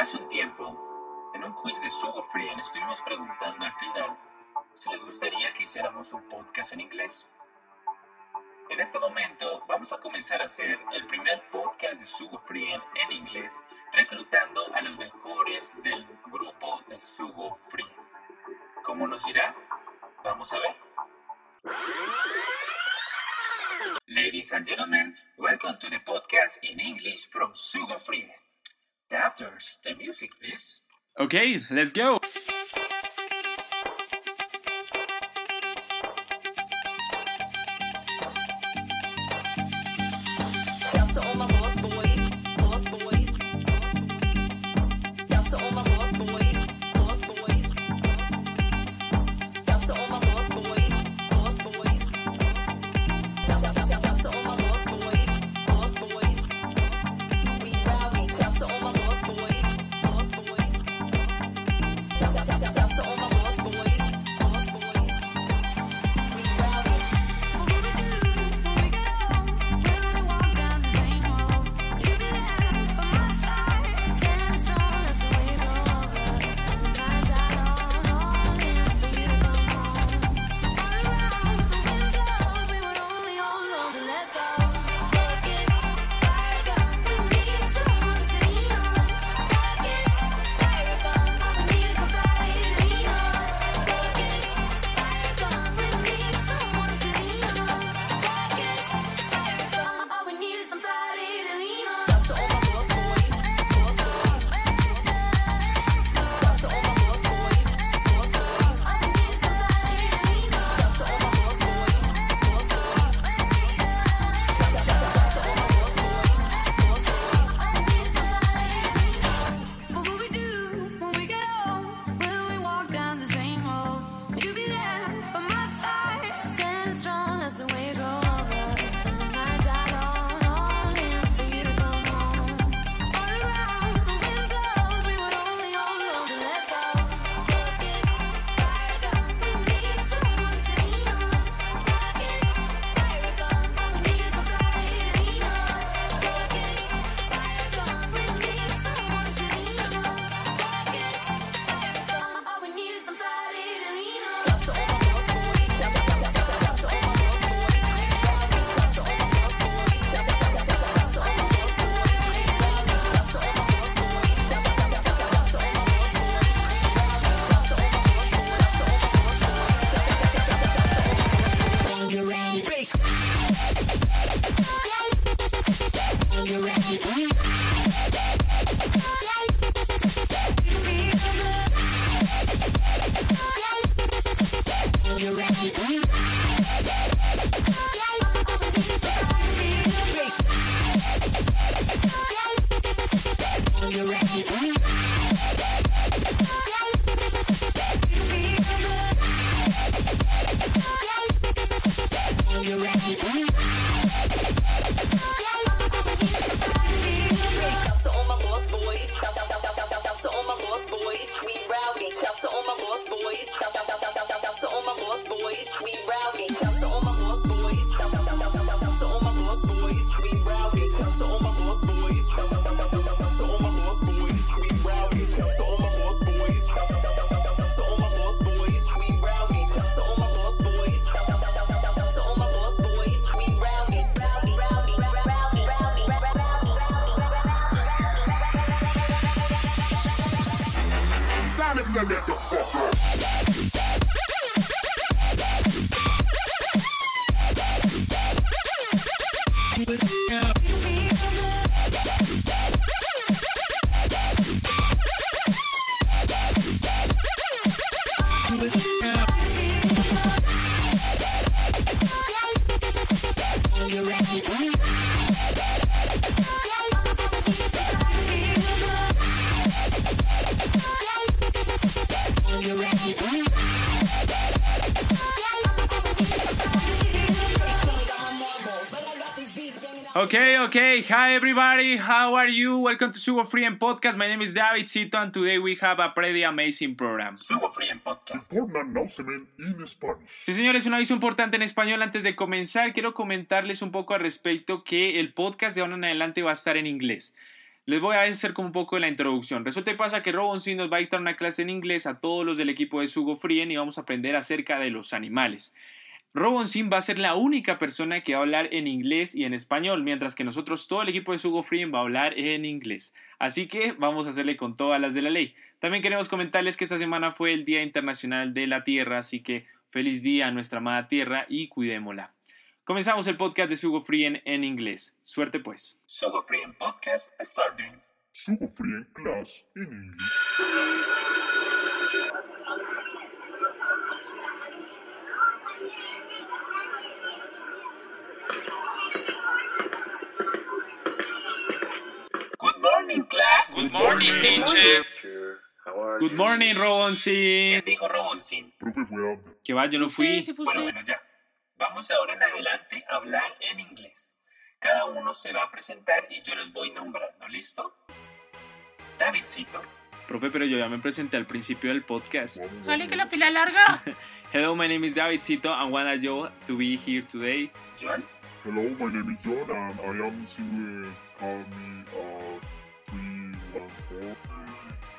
Hace un tiempo, en un quiz de Sugo Free, estuvimos preguntando al final si les gustaría que hiciéramos un podcast en inglés. En este momento vamos a comenzar a hacer el primer podcast de Sugo Free en inglés, reclutando a los mejores del grupo de Sugo Free. ¿Cómo nos irá? Vamos a ver. Ladies and gentlemen, welcome to the podcast in English from Sugo Free. Doctors, the music, please. Okay, let's go. Thomas said that the fuck up. Okay, okay. Hi, everybody. How are you? Welcome to Sugo Free and Podcast. My name is David Cito, and today we have a pretty amazing program. Sugo Free and Podcast. in Spanish. Sí, señores, un aviso importante en español. Antes de comenzar, quiero comentarles un poco al respecto que el podcast de ahora en adelante va a estar en inglés. Les voy a hacer como un poco de la introducción. Resulta y pasa que Robonsin nos va a dictar una clase en inglés a todos los del equipo de Sugo Frien y vamos a aprender acerca de los animales. Robonsin va a ser la única persona que va a hablar en inglés y en español, mientras que nosotros, todo el equipo de Sugo Frien va a hablar en inglés. Así que vamos a hacerle con todas las de la ley. También queremos comentarles que esta semana fue el Día Internacional de la Tierra, así que feliz día a nuestra amada Tierra y cuidémosla. Comenzamos el podcast de Sugo en inglés. Suerte pues. Sugo Free Podcast starting. Sugo Free Class in English. Good morning, teacher. Good morning, ¿Quién Robonsin. dijo Robonsin? Profe fue Abner. Que va, yo no fui. Sí, Bueno, bueno, ya. Vamos ahora en adelante a hablar en inglés. Cada uno se va a presentar y yo los voy nombrando, ¿listo? Davidcito, Profe, pero yo ya me presenté al principio del podcast. Jale que la pila larga. Hello, my name is David Cito and wanted you to be here today. John, Hello, my name is John and I am single. Call me uh, 314.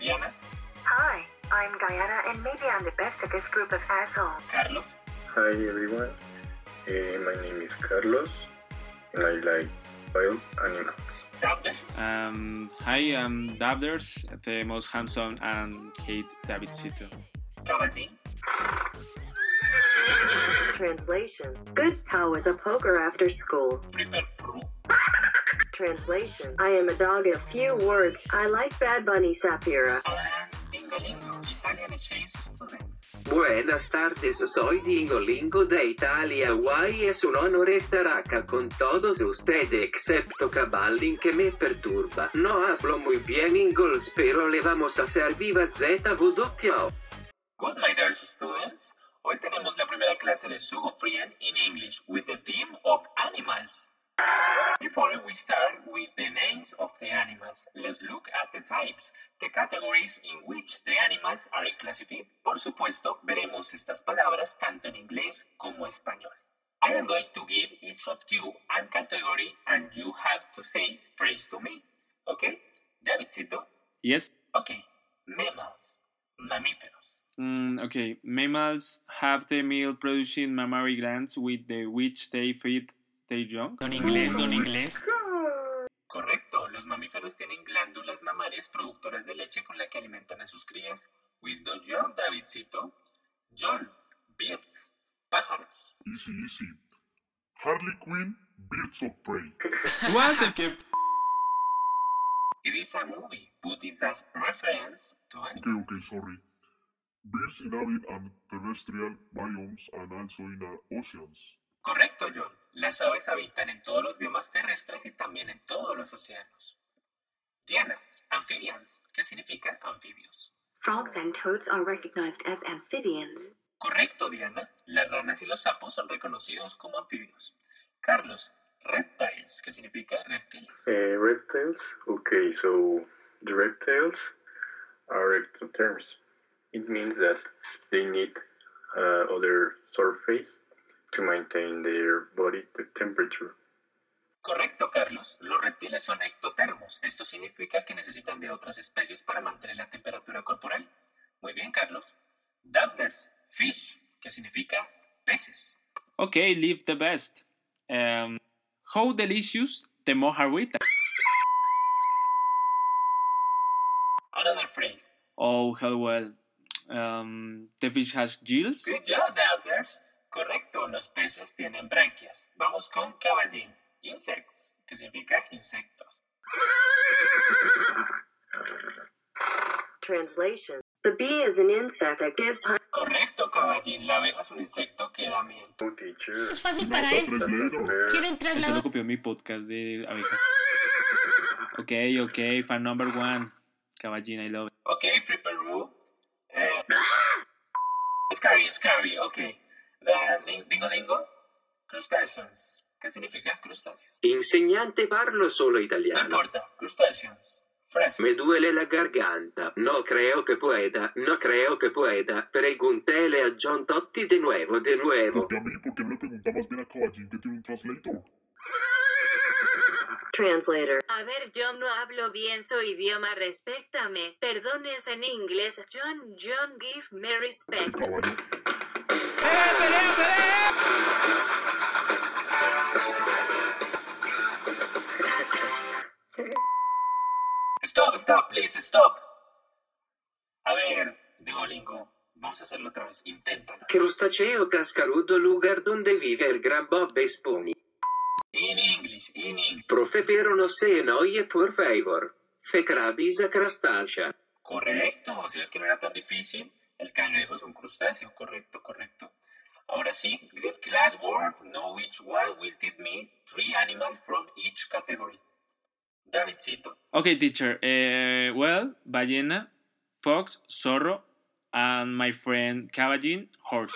Diana, Hi, I'm Diana, and maybe I'm the best at this group of assholes. Carlos, Hi everyone, Eh, my name is Carlos and I like wild animals. Douglas, Um, hi, I'm Davders, the most handsome and hate David Cito. Translation Good. How was a poker after school? Translation I am a dog of few words. I like Bad Bunny Sapphira. Abraham, Dingolingo, Italian Student. Buenas tardes, soy Dingolingo de Italia. Guay, es un honor estar acá con todos ustedes, excepto Caballin que me perturba. No hablo muy bien inglés, pero le vamos a hacer viva ZWO. Good, my dear students. Hoy tenemos la primera clase de Sugo Frien in English with the theme of animals. Before we start with the names of the animals, let's look at the types, the categories in which the animals are classified. Por supuesto, veremos estas palabras tanto en inglés como español. I am going to give each of you a category and you have to say phrase to me. Okay? Davidcito? Yes? Okay. Mammals. Mamíferos. Mm, okay, mammals have the male producing mammary glands with the which they feed young. Don inglés, don inglés. Correcto, los mamíferos tienen glándulas mamarias productoras de leche con la que alimentan a sus crías. With the young, Davidcito. John, birds, pájaros. Easy, easy. Harley Quinn, Birds of Prey. What the It is a movie, but it's a reference to an Okay, okay, sorry. Birds inhabit and terrestrial biomes and also in uh, oceans. Correcto, John. Las aves habitan en todos los biomas terrestres y también en todos los océanos. Diana, amphibians. ¿Qué significa anfibios? Frogs and toads are recognized as amphibians. Correcto, Diana. Las ranas y los sapos son reconocidos como anfibios. Carlos, reptiles. ¿Qué significa reptiles? Eh, reptiles? Okay, so the reptiles are ectotherms. It means that they need uh, other surface to maintain their body te- temperature. Correcto, Carlos. Los reptiles son ectotermos. Esto significa que necesitan de otras especies para mantener la temperatura corporal. Muy bien, Carlos. Dabblers, fish, que significa peces. Okay, leave the best. Um, how delicious the mojarrita. Another phrase. Oh, hell well. Um, the fish has gills. Good job, Dabblers. Correcto, los peces tienen branquias. Vamos con caballín. Insects, que significa insectos. Translation The bee is an insect that gives honey. Correcto, caballín. La abeja es un insecto que da miel. Oh. Es fácil para él. Quieren Eso lo trasladar. copió mi podcast de abejas. Okay, okay, fan number one. Caballina, I love it. Okay, Flipper Roo. Eh, scary, scary, okay. Dingo dingo. Crustaceans. ¿Qué significa crustáceos? Insegnante parlo solo No italiano. importa. Crustaceans. Frase. Me duele la garganta. No creo que pueda. No creo que pueda. Pregúntele a John Totti de nuevo, de nuevo. Porque a mí, ¿por qué no le pregunta más bien a Caballín que tiene un translator? Translator. A ver, yo no hablo bien su idioma, respétame. Perdones en inglés. John, John, give me respect. Stop, stop, please, stop. A ver, Duolingo, vamos a hacerlo otra vez. Inténtalo. Crustaceo cascarudo, lugar donde vive el gran Bob Esponja. In English, in English. Profe, pero no se oye, por favor. Fe crabis crustacea. Correcto, si ves que no era tan difícil. El cangrejo es un crustáceo, correcto, correcto. Ahora sí, great class work. Know which one will teach me three animals from each category. Davidcito. Okay, teacher. Uh, well, ballena, fox, zorro, and my friend caballin, horse.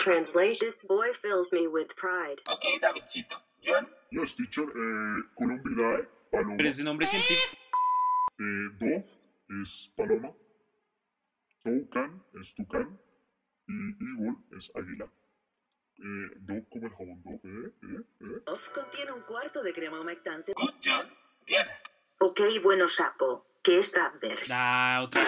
Translation. This boy fills me with pride. Ok, Davidcito. John. Yes, teacher. Eh, Columbidae, paloma. Pero ese nombre científico. Eh, dog es paloma. Toucan es tucán. Y eagle es águila. Eh, dog como el jabón. Eh, eh, eh. Off contiene un cuarto de crema humectante. Good John. Diana. Ok, bueno sapo, que es Dabders. Ah, otra.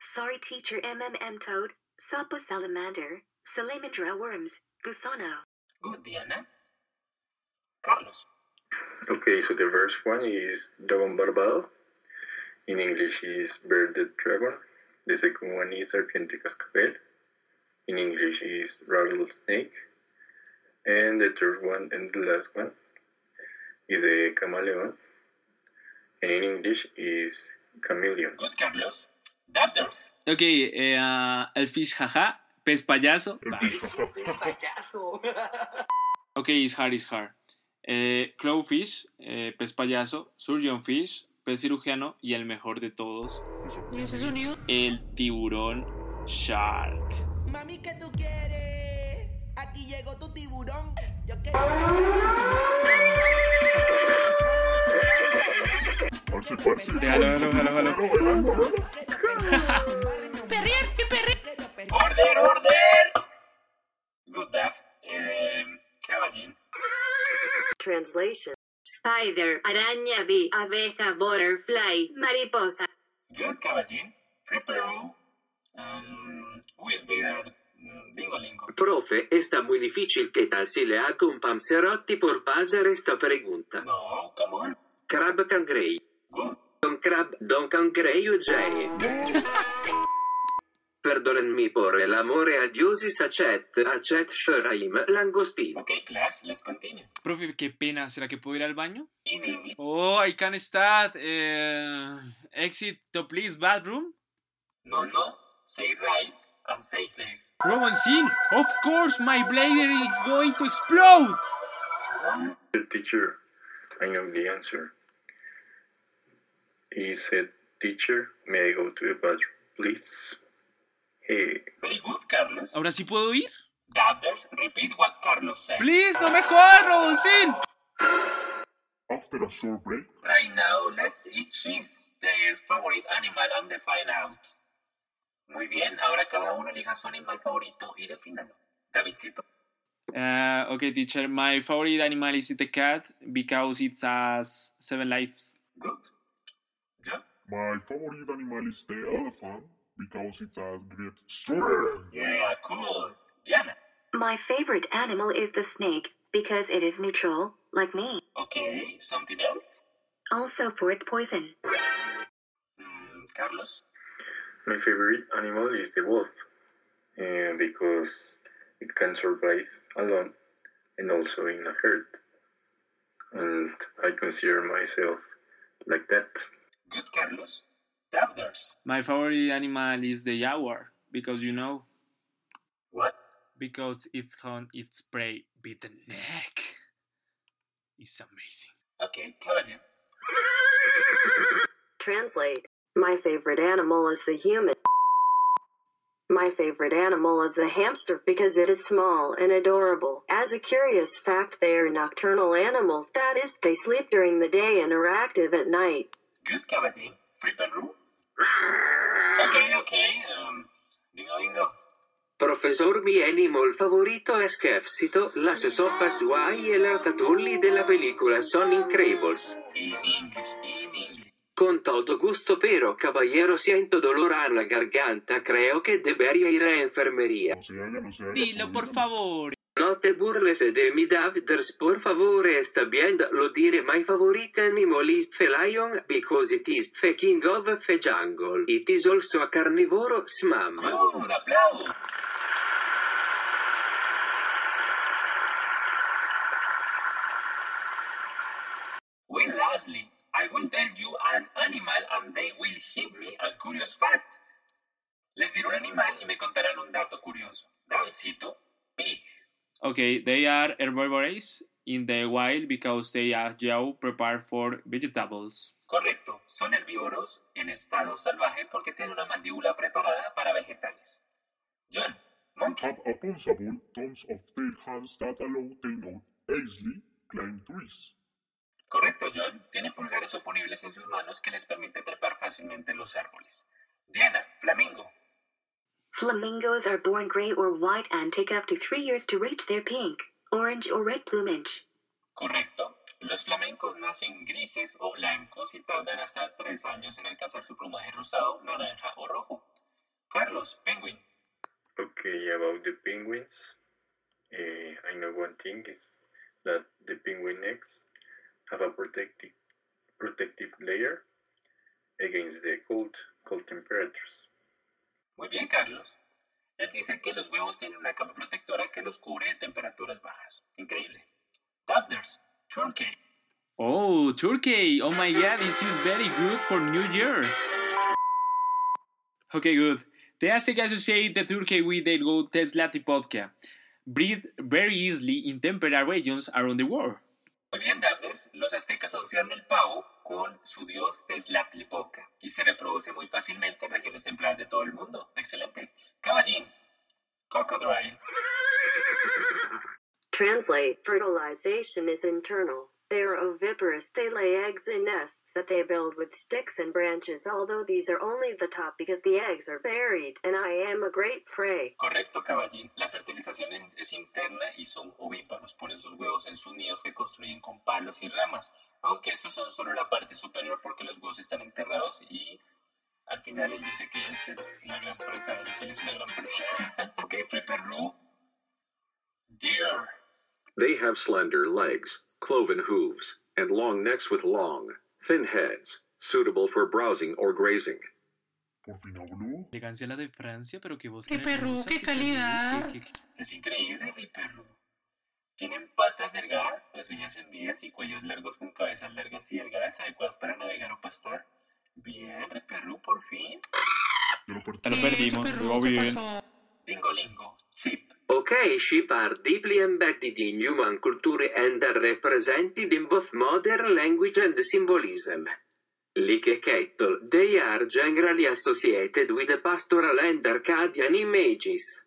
Sorry, teacher. MMM toad. Sapo salamander. Salamandra worms. Gusano. Good Diana. Carlos. Okay, so the first one is Dragon Barbado. In English is Bearded Dragon. The second one is Serpiente Cascabel. In English is Rattlesnake. And the third one and the last one is a Camaleon. And in English is Chameleon. Good Carlos. Dabders. Ok, eh, ah, el fish jaja, pez payaso. El fish, jaja. Ok, is hard, is hard. Eh, Clowfish, eh, pez payaso, Surgeon Fish, pez cirujano y el mejor de todos, el tiburón Shark. Mami, ¿qué tú quieres? Aquí llegó tu tiburón. Yo quiero. Déjalo, déjalo, déjalo, déjalo. Order, order. Good. Eh, Caballín. Translation. Spider. Araña bee. Abeja. Butterfly. Mariposa. Good Caballín. Flipperoo. Um, will be there. Dingolingo. Profe, está muy difícil. ¿Qué tal si le hago un panzerotti por pasar esta pregunta? No, come on. Crab cangrei. Good. Don Crab, Don Cangreio J. Perdonenmi por el amore a Dios Sachet, Achet Shuraim, Langostino. Okay, class, let's continue. Profe, qué pena, ¿será que puedo ir al baño? In English. Oh, I can't start. Eh, exit the please bathroom. No, no. Say right and say clear. Roman scene. Of course, my bladder is going to explode. The teacher, I know the answer. He said, Teacher, may I go to the bathroom, please? Hey, Very good, Carlos. Ahora sí puedo ir. Dabders, repeat what Carlos said. Please, no me jodas, Roboncín. After a short break, Right now, let's each choose their favorite animal and define out. Muy bien, ahora cada uno elija su animal favorito y defínalo. Davidcito. Uh, okay, teacher. My favorite animal is the cat because it has seven lives. Good. John. my favorite animal is the elephant because it's a great strength. Yeah, cool. Diana. My favorite animal is the snake because it is neutral, like me. Okay, something else? Also for its poison. Mm, Carlos. my favorite animal is the wolf, and because it can survive alone and also in a herd. And I consider myself like that. Good, Carlos. Dabders. My favorite animal is the jaguar because you know What? because it's on its prey with the neck. It's amazing. Okay, Caballero. Translate. My favorite animal is the human. My favorite animal is the hamster because it is small and adorable. As a curious fact, they are nocturnal animals. That is, they sleep during the day and are active at night. Good, Caballero. Flipperoo. Okay, okay. Um, dingo, dingo. Profesor, mi animal favorito es Kefcito, las sopas guay y el ratatouille de la película son increíbles. In English, in English. Con todo gusto, pero caballero, siento dolor en la garganta, creo que debería ir a enfermería. No se haga, no se haga. Dilo, por sobrino. favor. No te burles de mi Daviders, por favor, está bien, lo diré, my favorite animal is the lion, because it is the king of the jungle. It is also a carnivorous mammal. Good, aplauso. Well, lastly, I will tell you an animal and they will hit me a curious fact. Les diré un animal y me contarán un dato curioso. Davidcito, pig. Okay, they are herbivorous in the wild because they are jaw prepared for vegetables. Correcto, son herbívoros en estado salvaje porque tienen una mandíbula preparada para vegetales. John, monkey. Have opposable thumbs of their hands that allow them to easily climb trees. Correcto, John. Tiene pulgares oponibles en sus manos que les permite trepar fácilmente en los árboles. Diana, flamingo. Flamingos are born gray or white and take up to three years to reach their pink, orange, or red plumage. Correcto. Los flamencos nacen grises o blancos y tardan hasta tres años en alcanzar su plumaje rosado, naranja o rojo. Carlos, penguin. Okay, about the penguins, eh, I know one thing is that the penguin eggs have a protective protective layer against the cold cold temperatures. Muy bien, Carlos. Él dice que los huevos tienen una capa protectora que los cubre de temperaturas bajas. Increíble. Dubders, Turkey. Oh, Turkey! Oh my god, this is very good for New Year. Okay, good. They associate the turkey with the goat Teslatipodka. Breed very easily in temperate regions around the world. Bien, Dubders. Los aztecas asociaron el pavo con su dios Tezcatlipoca y se reproduce muy fácilmente en regiones templadas de todo el mundo. Excelente. Caballín. Cocodrile. Translate Fertilization is internal. They are oviparous. They lay eggs in nests that they build with sticks and branches, although these are only the top because the eggs are buried, and I am a great prey. Correcto, caballín. La fertilización es interna y son ovíparos. Ponen sus huevos en sus nidos que construyen con palos y ramas. Aunque estos son solo la parte superior porque los huevos están enterrados y al final él dice que es una gran presa. Él es una gran presa. ok, Flipperoo. Deer. They have slender legs, cloven hooves, and long necks with long, thin heads, suitable for browsing or grazing. Por. Elegancia la de Francia, pero que voz ¡Qué perro, qué qué calidad! perro, qué- qué- Es increíble, Flipperoo. Tienen patas delgadas, pezuñas hendidas y cuellos largos con cabezas largas y delgadas adecuadas para navegar o pastar. Bien, Flipperoo, por fin. Ya lo Ya lo perdimos, Perro, ¿qué bien. pasó? Lingo Lingo. Chip. Okay, sheep are deeply embedded in human culture and are represented in both modern language and symbolism. Like cattle, they are generally associated with pastoral and Arcadian images.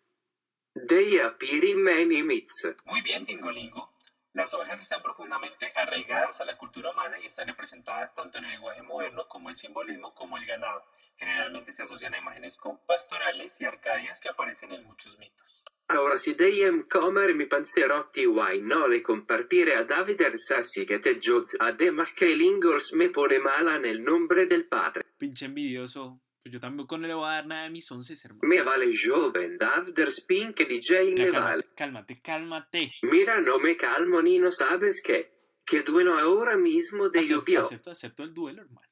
They appear in many myths. Muy bien, Dingolingo. Las ovejas están profundamente arraigadas a la cultura humana y están representadas tanto en el lenguaje moderno como el simbolismo como el ganado. Generalmente se asocian a imágenes con pastorales y arcadias que aparecen en muchos mitos. Ora si dejem comermi panzerotti why no le compartire a Davide Sassi che te giuds además que el Ingalls me pone mala nel nombre del padre. Pinche envidioso. Pues yo tampoco no le voy a dar nada de mis once, hermano. Me vale joven, Davder Spin que DJ Ya, me vale. cálmate, cálmate. Mira, no me calmo ni no sabes qué. Que duelo ahora mismo de Acepto, lluvia. acepto, acepto el duelo, hermano.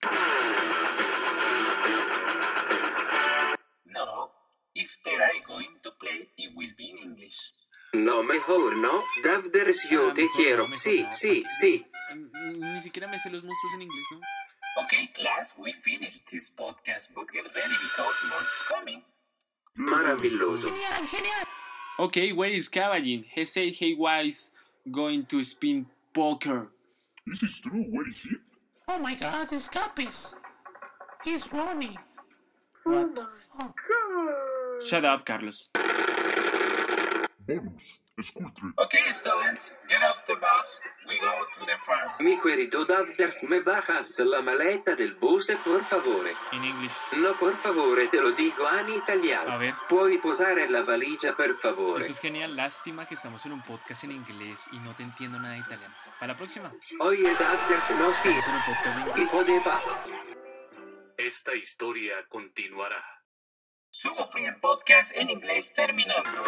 No, if they are going to play, it will be in English. No, mejor no. Davders, yo Ah, te mejor quiero. no, mejor sí, no, sí, sí. Ni siquiera me sé los monstruos en inglés, ¿no? Okay, class, we finished this podcast, but get ready because more is coming. Maravilloso. Genial, genial. Okay, where is Caballin? He said he was going to spin poker. This is true. Where is it? Oh my god, it's Capis. He's running. Oh what the fuck? Shut up, Carlos. Bonus. Okay, students, get off the bus. We go to the farm. Mi querido Davders, me bajas la maleta del bus, por favore. In English. No, por favore, te lo digo en italiano. A ver. Puoi posare la valigia, per favore. Esto es genial. Lástima que estamos en un podcast en inglés y no te entiendo nada de italiano. Para la próxima. Oye, Davders, no sí. Estamos en un podcast en inglés. Hijo de paz. Esta historia continuará. Sugo Free Podcast en inglés terminando.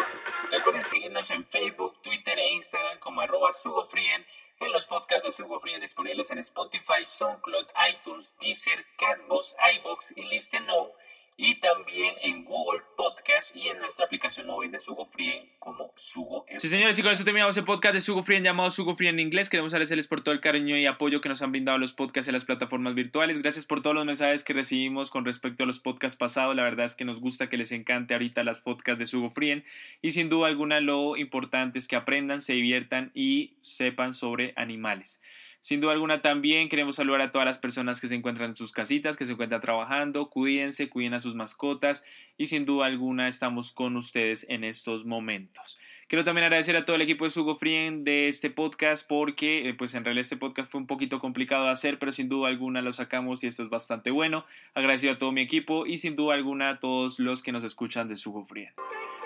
Recuerden seguirnos en Facebook, Twitter e Instagram como arroba Sugo Frien, en los podcasts de Sugo Frien disponibles en Spotify, SoundCloud, iTunes, Deezer, Castbox, iBox y Listen Now, y también en Google Podcast y en nuestra aplicación móvil de Sugo Frien como Sugo Sí, señores, y con esto terminamos el podcast de Sugo Free llamado Sugo Free en inglés. Queremos agradecerles por todo el cariño y apoyo que nos han brindado los podcasts en las plataformas virtuales. Gracias por todos los mensajes que recibimos con respecto a los podcasts pasados. La verdad es que nos gusta que les encante ahorita las podcasts de Sugo Free. Y sin duda alguna, lo importante es que aprendan, se diviertan y sepan sobre animales. Sin duda alguna también queremos saludar a todas las personas que se encuentran en sus casitas, que se encuentran trabajando, cuídense, cuiden a sus mascotas y sin duda alguna estamos con ustedes en estos momentos. Quiero también agradecer a todo el equipo de Sugo Frien de este podcast porque eh, pues en realidad este podcast fue un poquito complicado de hacer, pero sin duda alguna lo sacamos y esto es bastante bueno. Agradecido a todo mi equipo y sin duda alguna a todos los que nos escuchan de Sugo Frien.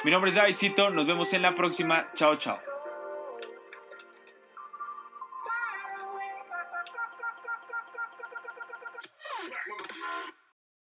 Mi nombre es Davidcito, nos vemos en la próxima. Chao, chao.